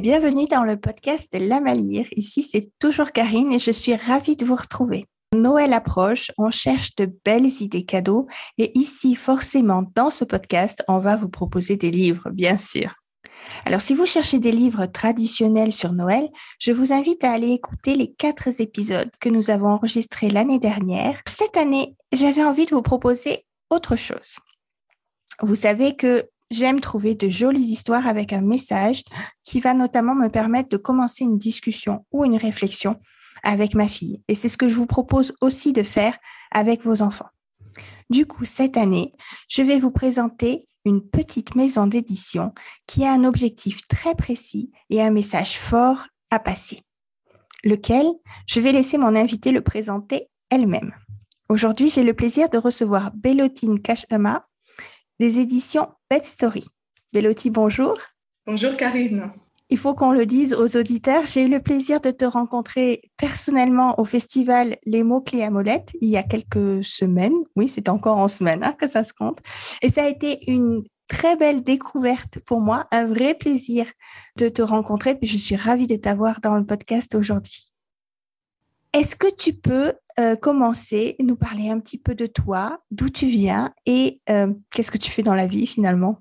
Bienvenue dans le podcast La Malire. Ici, c'est toujours Karine et je suis ravie de vous retrouver. Noël approche, on cherche de belles idées cadeaux et ici, forcément, dans ce podcast, on va vous proposer des livres, bien sûr. Alors, si vous cherchez des livres traditionnels sur Noël, je vous invite à aller écouter les quatre épisodes que nous avons enregistrés l'année dernière. Cette année, j'avais envie de vous proposer autre chose. Vous savez que j'aime trouver de jolies histoires avec un message qui va notamment me permettre de commencer une discussion ou une réflexion avec ma fille. Et c'est ce que je vous propose aussi de faire avec vos enfants. Du coup, cette année, je vais vous présenter une petite maison d'édition qui a un objectif très précis et un message fort à passer, lequel je vais laisser mon invité le présenter elle-même. Aujourd'hui, j'ai le plaisir de recevoir Bellotine Kachama des éditions Pet Story. Belloti, bonjour. Bonjour Karine. Il faut qu'on le dise aux auditeurs, j'ai eu le plaisir de te rencontrer personnellement au festival Les mots clés à molette il y a quelques semaines. Oui, c'est encore en semaine hein, que ça se compte. Et ça a été une très belle découverte pour moi, un vrai plaisir de te rencontrer. Puis je suis ravie de t'avoir dans le podcast aujourd'hui. Est-ce que tu peux euh, commencer, nous parler un petit peu de toi, d'où tu viens et euh, qu'est-ce que tu fais dans la vie finalement?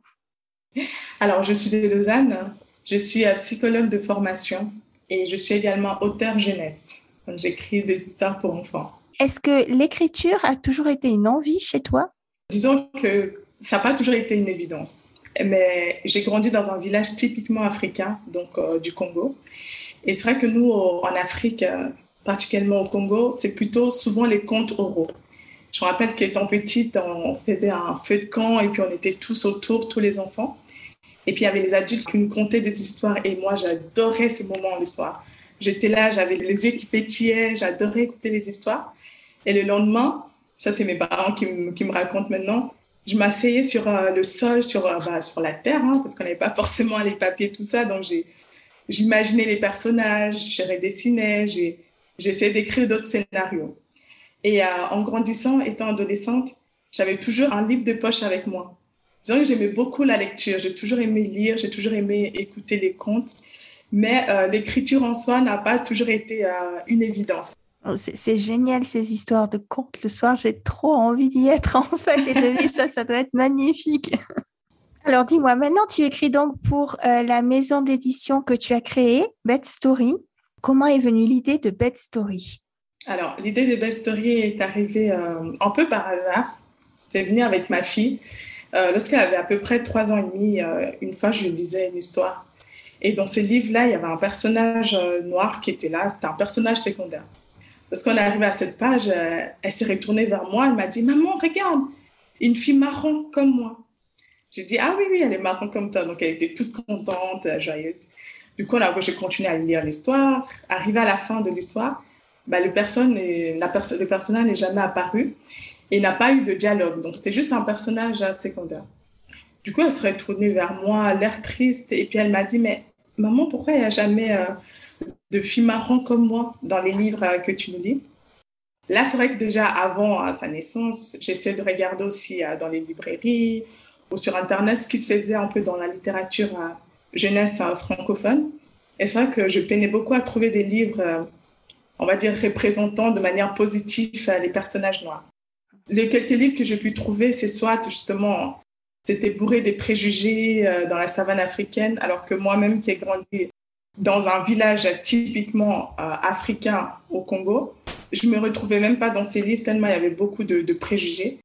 Alors, je suis de Lausanne, je suis psychologue de formation et je suis également auteur jeunesse. J'écris des histoires pour enfants. Est-ce que l'écriture a toujours été une envie chez toi? Disons que ça n'a pas toujours été une évidence. Mais j'ai grandi dans un village typiquement africain, donc euh, du Congo. Et c'est vrai que nous, en Afrique, particulièrement au Congo, c'est plutôt souvent les contes oraux. Je me rappelle qu'étant petite, on faisait un feu de camp et puis on était tous autour, tous les enfants. Et puis il y avait les adultes qui nous contaient des histoires et moi j'adorais ces moments le soir. J'étais là, j'avais les yeux qui pétillaient, j'adorais écouter les histoires. Et le lendemain, ça c'est mes parents qui, me racontent maintenant, je m'asseyais sur euh, le sol, sur, euh, bah, la terre, hein, parce qu'on n'avait pas forcément les papiers, tout ça. Donc j'imaginais les personnages, je redessinais, j'ai j'essayais d'écrire d'autres scénarios. Et euh, en grandissant, étant adolescente, j'avais toujours un livre de poche avec moi. Disons j'aimais beaucoup la lecture. J'ai toujours aimé lire, j'ai toujours aimé écouter les contes. Mais euh, l'écriture en soi n'a pas toujours été euh, une évidence. Oh, c'est génial ces histoires de contes le soir. J'ai trop envie d'y être en fait et de vivre ça. Ça doit être magnifique. Alors dis-moi, maintenant tu écris donc pour la maison d'édition que tu as créée, Bed Story. Comment est venue l'idée de Bed Story Alors, l'idée de Bed Story est arrivée euh, un peu par hasard. C'est venu avec ma fille. Euh, lorsqu'elle avait à peu près trois ans et demi, euh, une fois, je lui lisais une histoire. Et dans ce livre-là, il y avait un personnage noir qui était là. C'était un personnage secondaire. Lorsqu'on est arrivé à cette page, elle s'est retournée vers moi. Elle m'a dit Maman, regarde, une fille marron comme moi. J'ai dit Ah oui, oui, elle est marron comme toi. Donc, elle était toute contente, joyeuse. Du coup, là, j'ai continué à lire l'histoire. Arrivé à la fin de l'histoire, bah, le, personne le personnage n'est jamais apparu et n'a pas eu de dialogue. Donc, c'était juste un personnage secondaire. Du coup, elle se retournée vers moi, l'air triste, et puis elle m'a dit, mais maman, pourquoi il n'y a jamais euh, de filles marrant comme moi dans les livres euh, que tu nous lis? Là, c'est vrai que déjà avant euh, sa naissance, j'essaie de regarder aussi dans les librairies ou sur Internet ce qui se faisait un peu dans la littérature jeunesse francophone. Et c'est vrai que je peinais beaucoup à trouver des livres, euh, on va dire, représentant de manière positive les personnages noirs. Les quelques livres que j'ai pu trouver, c'est soit justement, c'était bourré des préjugés euh, dans la savane africaine, alors que moi-même qui ai grandi dans un village typiquement euh, africain au Congo, je me retrouvais même pas dans ces livres tellement il y avait beaucoup de préjugés.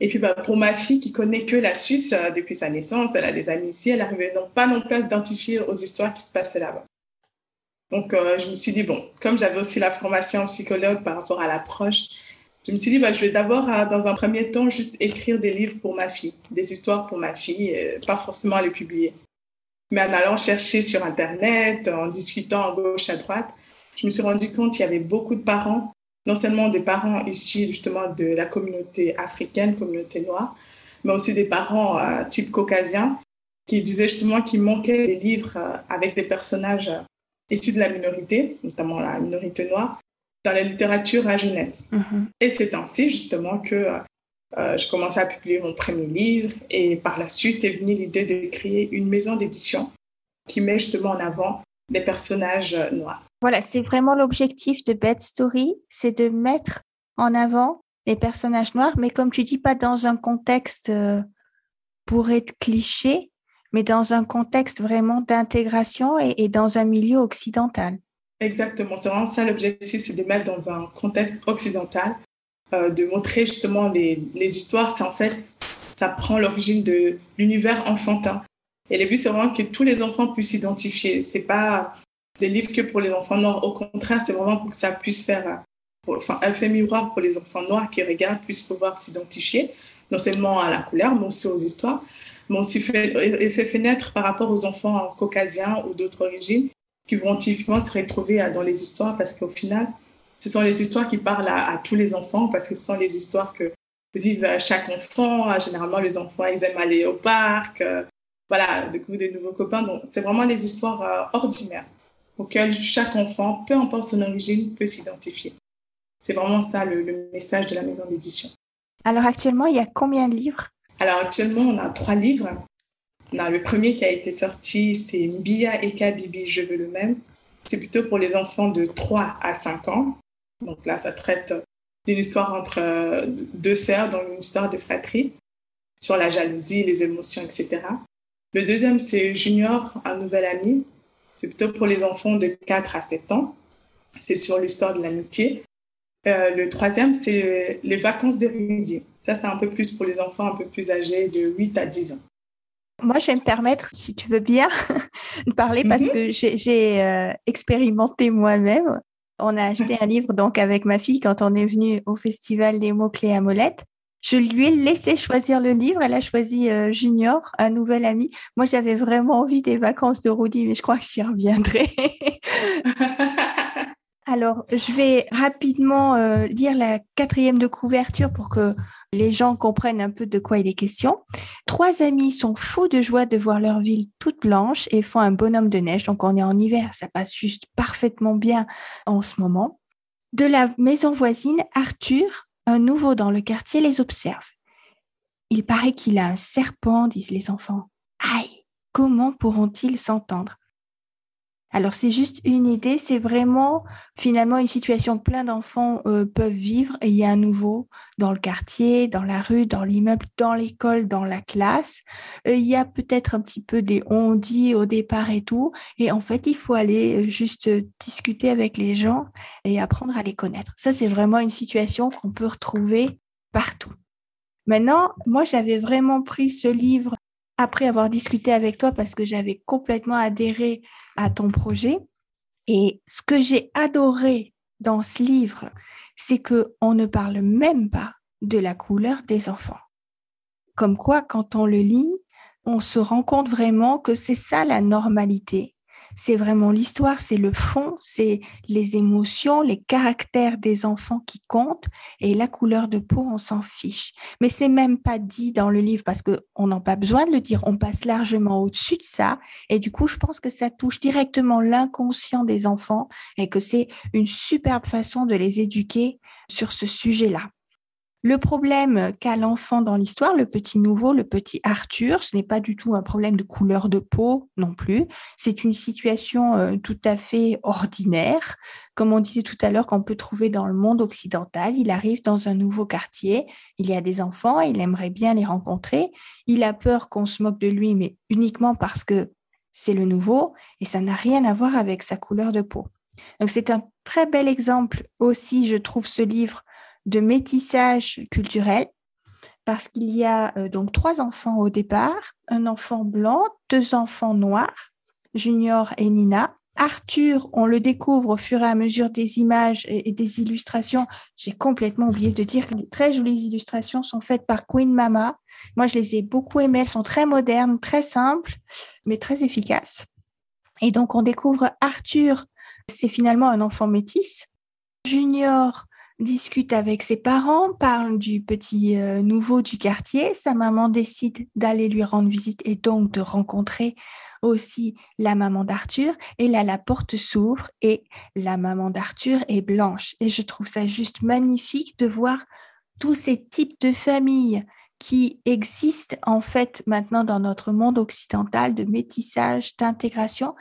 Et puis bah, pour ma fille qui connaît que la Suisse euh, depuis sa naissance, elle a des amis ici, elle n'arrivait donc pas non plus à s'identifier aux histoires qui se passaient là-bas. Donc euh, je me suis dit, bon, comme j'avais aussi la formation en psychologue par rapport à l'approche, je me suis dit, bah, je vais d'abord, euh, dans un premier temps, juste écrire des livres pour ma fille, des histoires pour ma fille, pas forcément les publier. Mais en allant chercher sur Internet, en discutant à gauche, à droite, je me suis rendu compte qu'il y avait beaucoup de parents non seulement des parents issus justement de la communauté africaine, communauté noire, mais aussi des parents euh, type caucasien qui disaient justement qu'il manquait des livres euh, avec des personnages euh, issus de la minorité, notamment la minorité noire, dans la littérature à jeunesse. Mm-hmm. Et c'est ainsi justement que je commençais à publier mon premier livre et par la suite est venue l'idée de créer une maison d'édition qui met justement en avant des personnages noirs. Voilà, c'est vraiment l'objectif de Bad Story, c'est de mettre en avant les personnages noirs, mais comme tu dis, pas dans un contexte euh, pour être cliché, mais dans un contexte vraiment d'intégration et, dans un milieu occidental. Exactement, c'est vraiment ça l'objectif, c'est de mettre dans un contexte occidental, euh, de montrer justement les, les histoires. C'est en fait, ça prend l'origine de l'univers enfantin. Et le but, c'est vraiment que tous les enfants puissent s'identifier. C'est pas des livres que pour les enfants noirs. Au contraire, c'est vraiment pour que ça puisse faire enfin, un fait miroir pour les enfants noirs qui regardent puissent pouvoir s'identifier, non seulement à la couleur, mais aussi aux histoires, mais aussi fait, fait fenêtre par rapport aux enfants caucasiens ou d'autres origines qui vont typiquement se retrouver dans les histoires parce qu'au final, ce sont les histoires qui parlent à, tous les enfants parce que ce sont les histoires que vivent chaque enfant. Généralement, les enfants, ils aiment aller au parc, euh, voilà, découvrir de nouveaux copains. Donc, c'est vraiment les histoires euh, ordinaires auxquelles chaque enfant, peu importe son origine, peut s'identifier. C'est vraiment ça le, message de la maison d'édition. Alors actuellement, il y a combien de livres? Alors actuellement, on a trois livres. On a le premier qui a été sorti, c'est Mbia Eka Bibi, je veux le même. C'est plutôt pour les enfants de 3 à 5 ans. Donc là, ça traite d'une histoire entre euh, deux sœurs, donc une histoire de fratrie, sur la jalousie, les émotions, etc. Le deuxième, c'est Junior, un nouvel ami. C'est plutôt pour les enfants de 4 à 7 ans. C'est sur l'histoire de l'amitié. Euh, le troisième, c'est les vacances d'érudit. Ça, c'est un peu plus pour les enfants un peu plus âgés de 8 à 10 ans. Moi, je vais me permettre, si tu veux bien, de parler parce mhm. que j'ai euh, expérimenté moi-même. On a acheté un livre donc avec ma fille quand on est venu au festival des mots-clés à Molette. Je lui ai laissé choisir le livre. Elle a choisi euh, Junior, un nouvel ami. Moi, j'avais vraiment envie des vacances de Rudy, mais je crois que j'y reviendrai. Alors, je vais rapidement euh, lire la quatrième de couverture pour que les gens comprennent un peu de quoi il est question. Trois amis sont fous de joie de voir leur ville toute blanche et font un bonhomme de neige. Donc, on est en hiver, ça passe juste parfaitement bien en ce moment. De la maison voisine, Arthur, un nouveau dans le quartier, les observe. Il paraît qu'il a un serpent, disent les enfants. Aïe, comment pourront-ils s'entendre? Alors c'est juste une idée, c'est vraiment finalement une situation plein d'enfants euh, peuvent vivre et il y a un nouveau dans le quartier, dans la rue, dans l'immeuble, dans l'école, dans la classe. Euh, il y a peut-être un petit peu des on dit au départ et tout et en fait il faut aller euh, juste discuter avec les gens et apprendre à les connaître. Ça c'est vraiment une situation qu'on peut retrouver partout. Maintenant, moi j'avais vraiment pris ce livre après avoir discuté avec toi parce que j'avais complètement adhéré à ton projet. Et ce que j'ai adoré dans ce livre, c'est que on ne parle même pas de la couleur des enfants. Comme quoi, quand on le lit, on se rend compte vraiment que c'est ça la normalité c'est vraiment l'histoire, c'est le fond, c'est les émotions, les caractères des enfants qui comptent et la couleur de peau, on s'en fiche. Mais c'est même pas dit dans le livre parce que on n'a pas besoin de le dire, on passe largement au-dessus de ça et du coup, je pense que ça touche directement l'inconscient des enfants et que c'est une superbe façon de les éduquer sur ce sujet-là. Le problème qu'a l'enfant dans l'histoire, le petit nouveau, le petit Arthur, ce n'est pas du tout un problème de couleur de peau non plus. C'est une situation euh, tout à fait ordinaire, comme on disait tout à l'heure, qu'on peut trouver dans le monde occidental. Il arrive dans un nouveau quartier, il y a des enfants, il aimerait bien les rencontrer. Il a peur qu'on se moque de lui, mais uniquement parce que c'est le nouveau et ça n'a rien à voir avec sa couleur de peau. Donc c'est un très bel exemple aussi, je trouve, ce livre de métissage culturel parce qu'il y a euh, donc trois enfants au départ, un enfant blanc, deux enfants noirs, Junior et Nina. Arthur, on le découvre au fur et à mesure des images et, des illustrations. J'ai complètement oublié de dire que les très jolies illustrations sont faites par Queen Mama. Moi, je les ai beaucoup aimées. Elles sont très modernes, très simples, mais très efficaces. Et donc, on découvre Arthur, c'est finalement un enfant métis. Junior, discute avec ses parents, parle du petit euh, nouveau du quartier. Sa maman décide d'aller lui rendre visite et donc de rencontrer aussi la maman d'Arthur. Et là, la porte s'ouvre et la maman d'Arthur est blanche. Et je trouve ça juste magnifique de voir tous ces types de familles qui existe en fait maintenant dans notre monde occidental de métissage, d'intégration.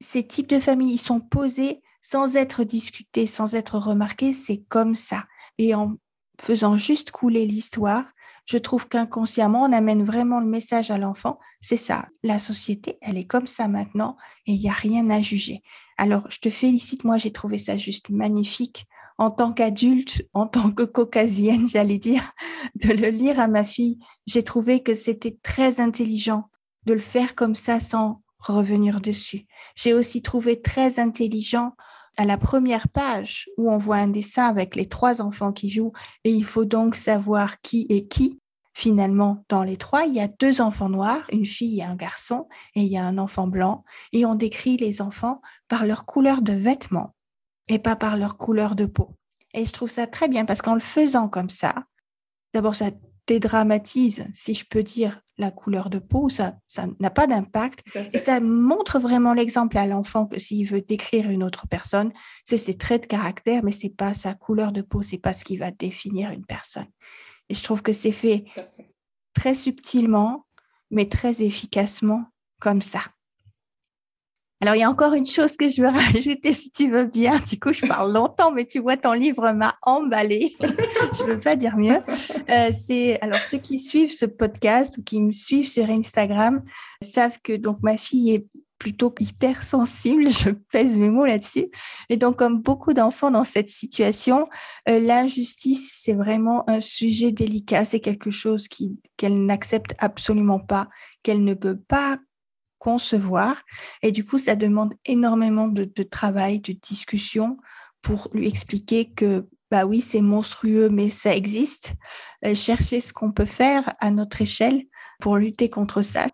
Ces types de familles, ils sont posés sans être discutés, sans être remarqués, c'est comme ça. Et en faisant juste couler l'histoire, je trouve qu'inconsciemment, on amène vraiment le message à l'enfant. C'est ça, la société, elle est comme ça maintenant et il n'y a rien à juger. Alors, je te félicite, moi j'ai trouvé ça juste magnifique en tant qu'adulte, en tant que caucasienne, j'allais dire, de le lire à ma fille. J'ai trouvé que c'était très intelligent de le faire comme ça sans revenir dessus. J'ai aussi trouvé très intelligent à la première page où on voit un dessin avec les trois enfants qui jouent et il faut donc savoir qui est qui. Finalement, dans les trois, il y a deux enfants noirs, une fille et un garçon, et il y a un enfant blanc, et on décrit les enfants par leur couleur de vêtements et pas par leur couleur de peau. Et je trouve ça très bien parce qu'en le faisant comme ça, d'abord ça dédramatise, si je peux dire, la couleur de peau, ça ça n'a pas d'impact et ça montre vraiment l'exemple à l'enfant que s'il veut décrire une autre personne, c'est ses traits de caractère, mais c'est pas sa couleur de peau, c'est pas ce qui va définir une personne. Et je trouve que c'est fait très subtilement, mais très efficacement comme ça. Alors, il y a encore une chose que je veux rajouter, si tu veux bien. Du coup, je parle longtemps, mais tu vois, ton livre m'a emballé. je ne veux pas dire mieux. Euh, c'est alors ceux qui suivent ce podcast ou qui me suivent sur Instagram savent que donc ma fille est plutôt hyper sensible, je pèse mes mots là-dessus. Et donc, comme beaucoup d'enfants dans cette situation, euh, l'injustice, c'est vraiment un sujet délicat. C'est quelque chose qu'elle n'accepte absolument pas, qu'elle ne peut pas concevoir. Et du coup, ça demande énormément de, travail, de discussion pour lui expliquer que, bah oui, c'est monstrueux, mais ça existe. Euh, chercher ce qu'on peut faire à notre échelle pour lutter contre ça.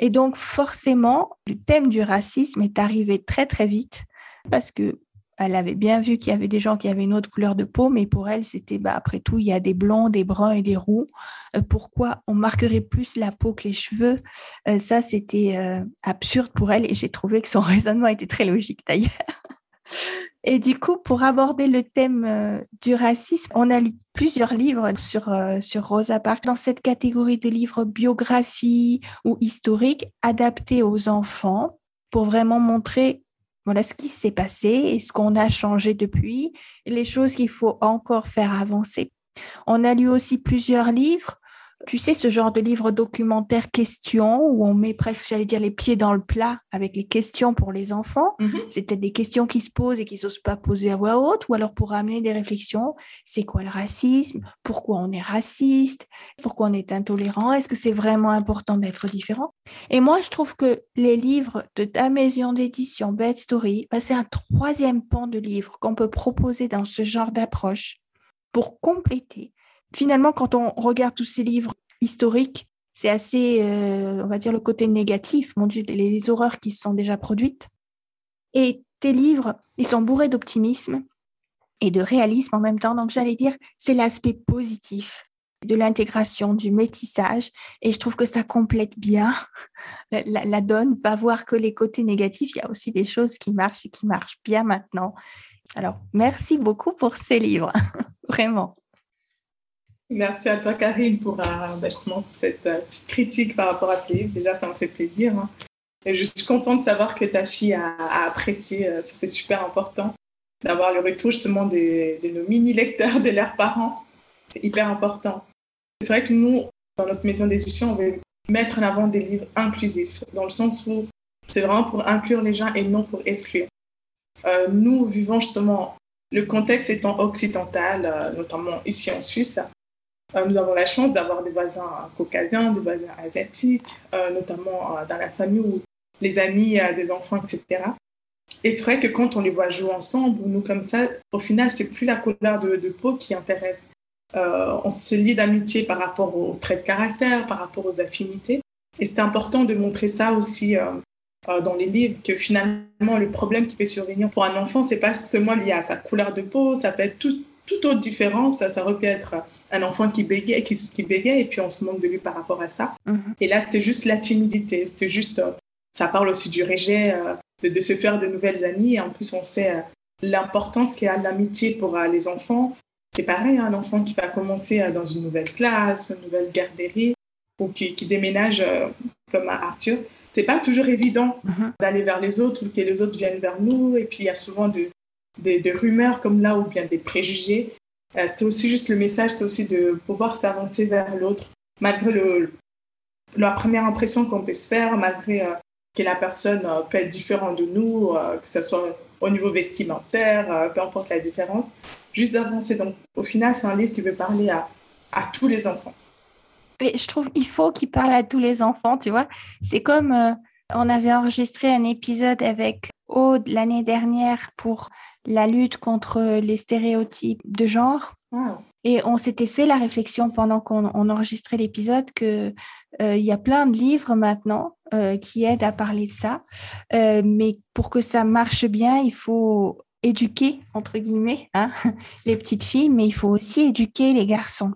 Et donc, forcément, le thème du racisme est arrivé très, très vite parce que elle avait bien vu qu'il y avait des gens qui avaient une autre couleur de peau, mais pour elle, c'était, bah, après tout, il y a des blancs, des bruns et des roux. Euh, pourquoi on marquerait plus la peau que les cheveux? Euh, Ça, c'était euh, absurde pour elle et j'ai trouvé que son raisonnement était très logique d'ailleurs. Et du coup, pour aborder le thème du racisme, on a lu plusieurs livres sur, sur Rosa Parks dans cette catégorie de livres biographie ou historiques adaptés aux enfants pour vraiment montrer voilà ce qui s'est passé et ce qu'on a changé depuis, et les choses qu'il faut encore faire avancer. On a lu aussi plusieurs livres tu sais, ce genre de livre documentaire questions où on met presque, j'allais dire, les pieds dans le plat avec les questions pour les enfants. Mm-hmm. C'est peut-être des questions qui se posent et qui n'osent pas poser à voix haute ou alors pour amener des réflexions. C'est quoi le racisme? Pourquoi on est raciste? Pourquoi on est intolérant? Est-ce que c'est vraiment important d'être différent? Et moi, je trouve que les livres de ta maison d'édition Bad Story, bah, c'est un troisième pan de livres qu'on peut proposer dans ce genre d'approche pour compléter finalement, quand on regarde tous ces livres historiques, c'est assez, euh, on va dire, le côté négatif, mon Dieu, les horreurs qui sont déjà produites. Et tes livres, ils sont bourrés d'optimisme et de réalisme en même temps. Donc, j'allais dire, c'est l'aspect positif de l'intégration, du métissage. Et je trouve que ça complète bien la, la, donne. Pas voir que les côtés négatifs, il y a aussi des choses qui marchent et qui marchent bien maintenant. Alors, merci beaucoup pour ces livres, vraiment. Merci à toi, Karine, pour, euh, ben, justement, pour cette euh, petite critique par rapport à ce livre. Déjà, ça me fait plaisir. Hein. Et je suis contente de savoir que ta fille a, apprécié. Euh, ça, c'est super important d'avoir le retour justement de nos mini-lecteurs, de leurs parents. C'est hyper important. C'est vrai que nous, dans notre maison d'édition, on veut mettre en avant des livres inclusifs, dans le sens où c'est vraiment pour inclure les gens et non pour exclure. nous vivons justement, le contexte étant occidental, notamment ici en Suisse, euh, nous avons la chance d'avoir des voisins caucasiens, des voisins asiatiques, euh, notamment euh, dans la famille ou les amis des enfants, etc. Et c'est vrai que quand on les voit jouer ensemble, nous comme ça, au final, c'est plus la couleur de, peau qui intéresse. on se lie d'amitié par rapport aux traits de caractère, par rapport aux affinités. Et c'est important de montrer ça aussi dans les livres, que finalement, le problème qui peut survenir pour un enfant, c'est pas seulement lié à sa couleur de peau, ça peut être toute tout autre différence. Ça, ça pu être un enfant qui bégait, qui, qui bégait, et puis on se manque de lui par rapport à ça. Mhm. Et là, c'était juste la timidité, c'était juste, euh, ça parle aussi du rejet, euh, de, se faire de nouvelles amies, et en plus, on sait euh, l'importance qu'il y a l'amitié pour les enfants. c'est pareil, un enfant qui va commencer dans une nouvelle classe, une nouvelle garderie, ou qui, déménage comme Arthur, c'est pas toujours évident mhm. d'aller vers les autres ou que les autres viennent vers nous. Et puis, il y a souvent de, des rumeurs comme là ou bien des préjugés. C'était aussi juste le message, c'était aussi de pouvoir s'avancer vers l'autre, malgré la première impression qu'on peut se faire, malgré que la personne euh, peut être différente de nous, euh, que ce soit au niveau vestimentaire, euh, peu importe la différence, juste d'avancer. Donc, au final, c'est un livre qui veut parler à, à tous les enfants. Et je trouve qu'il faut qu'il parle à tous les enfants, tu vois. C'est comme on avait enregistré un épisode avec L'année dernière pour la lutte contre les stéréotypes de genre. Et on s'était fait la réflexion pendant qu'on enregistrait l'épisode que il y a plein de livres maintenant euh, qui aide à parler de ça. Euh, mais pour que ça marche bien, il faut éduquer, entre guillemets, hein, les petites filles, mais il faut aussi éduquer les garçons.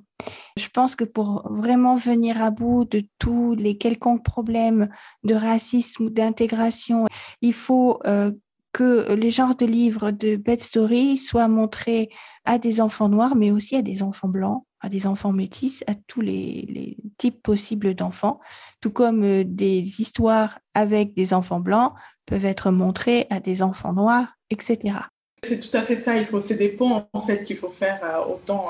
Je pense que pour vraiment venir à bout de tous les quelconques problèmes de racisme ou d'intégration, il faut euh, que les genres de livres de bed story soient montrés à des enfants noirs, mais aussi à des enfants blancs, à des enfants métis, à tous les, types possibles d'enfants, tout comme euh, des histoires avec des enfants blancs peuvent être montrées à des enfants noirs, etc. C'est tout à fait ça. Il faut, c'est des ponts en fait qu'il faut faire euh, autant.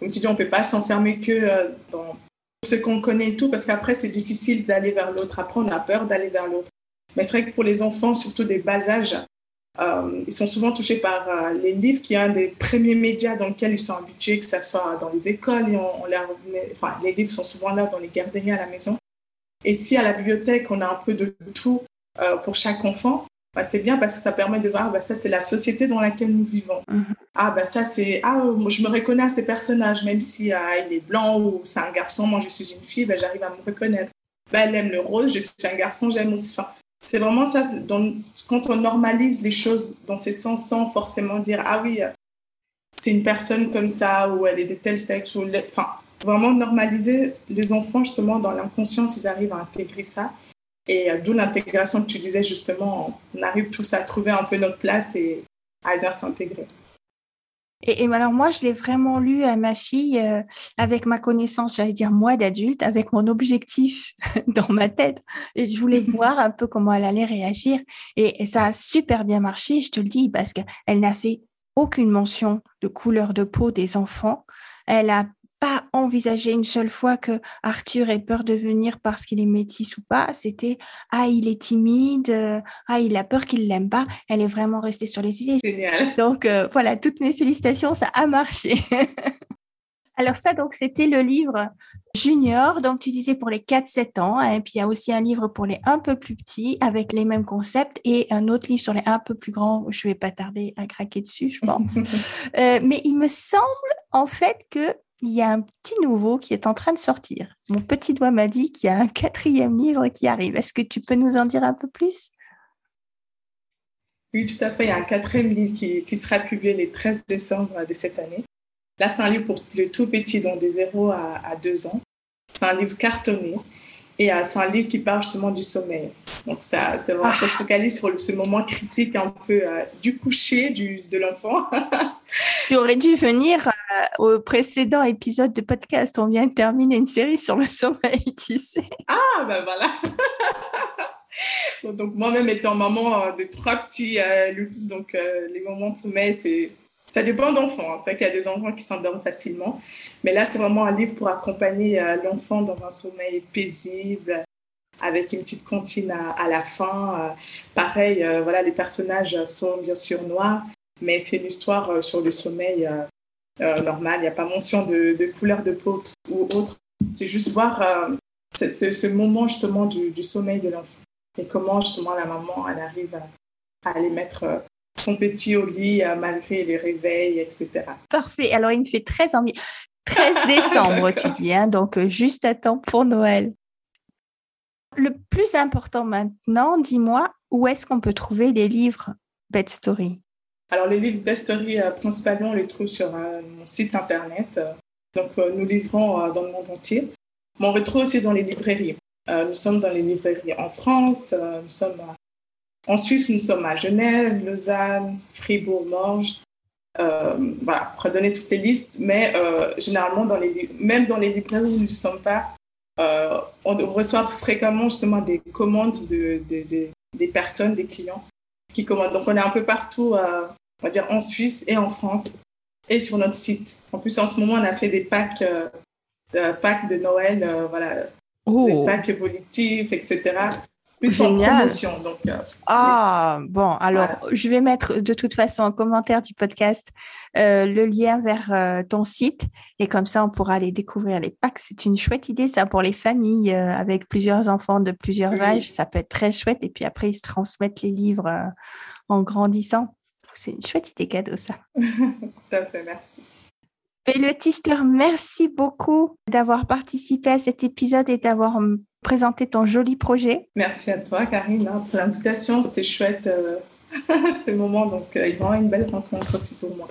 Euh, comme tu dis, on peut pas s'enfermer que dans ce qu'on connaît et tout, parce qu'après c'est difficile d'aller vers l'autre. Après, on a peur d'aller vers l'autre. Mais c'est vrai que pour les enfants, surtout des bas âges, euh, ils sont souvent touchés par euh, les livres, qui est un des premiers médias dans lesquels ils sont habitués, que ce soit dans les écoles. Et enfin, les livres sont souvent là dans les garderies à la maison. Et si à la bibliothèque, on a un peu de tout euh, pour chaque enfant, bah, c'est bien parce que ça permet de voir, bah, ça c'est la société dans laquelle nous vivons. Mm-hmm. Ah, bah ça c'est, ah, je me reconnais à ces personnages, même si ah, il est blanc ou c'est un garçon, moi je suis une fille, bah, j'arrive à me reconnaître. Bah, elle aime le rose, je suis un garçon, j'aime aussi. Enfin, c'est vraiment ça, quand on normalise les choses dans ces sens sans forcément dire ah oui, c'est une personne comme ça ou elle est de tel sexe. Ou enfin, vraiment normaliser les enfants justement dans l'inconscience, ils arrivent à intégrer ça. Et euh, d'où l'intégration que tu disais justement, on arrive tous à trouver un peu notre place et à bien s'intégrer. Et, alors moi, je l'ai vraiment lu à ma fille euh, avec ma connaissance, j'allais dire moi d'adulte, avec mon objectif dans ma tête. Et je voulais voir un peu comment elle allait réagir. Et, ça a super bien marché, je te le dis, parce qu'elle n'a fait aucune mention de couleur de peau des enfants. Elle a pas envisagé une seule fois que Arthur ait peur de venir parce qu'il est métis ou pas. C'était ah il est timide, euh, ah il a peur qu'il l'aime pas. Elle est vraiment restée sur les idées. Génial. Donc euh, voilà, toutes mes félicitations, ça a marché. Alors ça, donc c'était le livre junior, donc tu disais pour les 4-7 ans, et hein, puis il y a aussi un livre pour les un peu plus petits avec les mêmes concepts et un autre livre sur les un peu plus grands, je vais pas tarder à craquer dessus, je pense. Euh, mais il me semble en fait que il y a un petit nouveau qui est en train de sortir. Mon petit doigt m'a dit qu'il y a un quatrième livre qui arrive. Est-ce que tu peux nous en dire un peu plus? Oui, tout à fait. Il y a un quatrième livre qui, sera publié le 13 décembre de cette année. Là, c'est un livre pour le tout petit, donc des 0 à, à 2 ans. C'est un livre cartonné. Et euh, c'est un livre qui parle justement du sommeil. Donc, ça, ça se focalise sur ce moment critique un peu euh, du coucher du, de l'enfant. tu aurais dû venir euh, au précédent épisode de podcast. On vient de terminer une série sur le sommeil, tu sais. Ah, ben voilà. donc, moi-même étant maman de trois petits, donc les moments de sommeil, c'est ça dépend d'enfants. Hein. C'est vrai qu'il y a des enfants qui s'endorment facilement. Mais là, c'est vraiment un livre pour accompagner euh, l'enfant dans un sommeil paisible, avec une petite comptine à, la fin. Euh. pareil, euh, voilà, les personnages sont bien sûr noirs, mais c'est une histoire sur le sommeil normal. Il n'y a pas mention de, couleur de peau ou autre. C'est juste voir ce, moment justement du, sommeil de l'enfant et comment justement la maman elle arrive à, à les mettre son petit au lit malgré les réveils, etc. Parfait. Alors, il me fait très envie. 13 décembre, tu dis, hein, donc euh, juste à temps pour Noël. Le plus important maintenant, dis-moi, où est-ce qu'on peut trouver des livres Bed Story Alors, les livres Bed Story, euh, principalement, on les trouve sur euh, mon site internet. Donc, nous livrons dans le monde entier. Mais on retrouve aussi dans les librairies. nous sommes dans les librairies en France, nous sommes en Suisse, nous sommes à Genève, Lausanne, Fribourg, Morges. euh, voilà, redonner toutes les listes, mais euh, généralement, dans les, même dans les librairies où nous ne sommes pas, euh, on reçoit fréquemment justement des commandes de, des personnes, des clients qui commandent. Donc, on est un peu partout, on va dire en Suisse et en France et sur notre site. En plus, en ce moment, on a fait des packs, packs de Noël, voilà, oh. des packs évolutifs, etc plus Génial. Donc, euh, ah, bon, alors je vais mettre de toute façon en commentaire du podcast euh, le lien vers euh, ton site et comme ça on pourra aller découvrir les packs. C'est une chouette idée ça pour les familles avec plusieurs enfants de plusieurs âges. Ça peut être très chouette et puis après ils se transmettent les livres en grandissant. C'est une chouette idée cadeau ça. Tout à fait, merci. Elodie, je te remercie beaucoup d'avoir participé à cet épisode et d'avoir hum, présenté ton joli projet. Merci à toi, Karine, hein, pour l'invitation. C'était chouette euh, ce moment. Donc, euh, vraiment une belle rencontre aussi pour moi.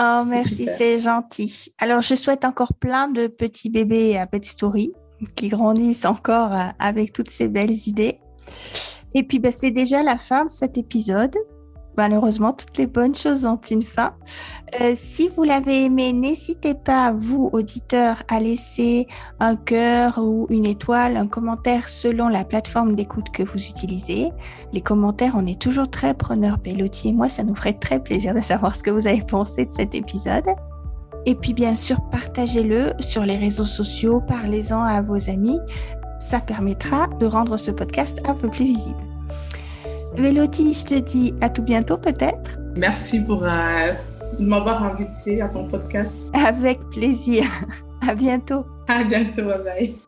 Oh, merci, c'est gentil. Alors, je souhaite encore plein de petits bébés à Pet Story qui grandissent encore euh, avec toutes ces belles idées. Et puis, ben, c'est déjà la fin de cet épisode malheureusement, toutes les bonnes choses ont une fin. Euh, si vous l'avez aimé, n'hésitez pas, vous, auditeurs, à laisser un cœur ou une étoile, un commentaire selon la plateforme d'écoute que vous utilisez. Les commentaires, on est toujours très preneurs, Pelotti et moi, ça nous ferait très plaisir de savoir ce que vous avez pensé de cet épisode. Et puis, bien sûr, partagez-le sur les réseaux sociaux, parlez-en à vos amis. Ça permettra de rendre ce podcast un peu plus visible. Véloti, je te dis à tout bientôt peut-être. Merci pour euh, m'avoir invité à ton podcast. Avec plaisir. À bientôt. À bientôt, bye bye.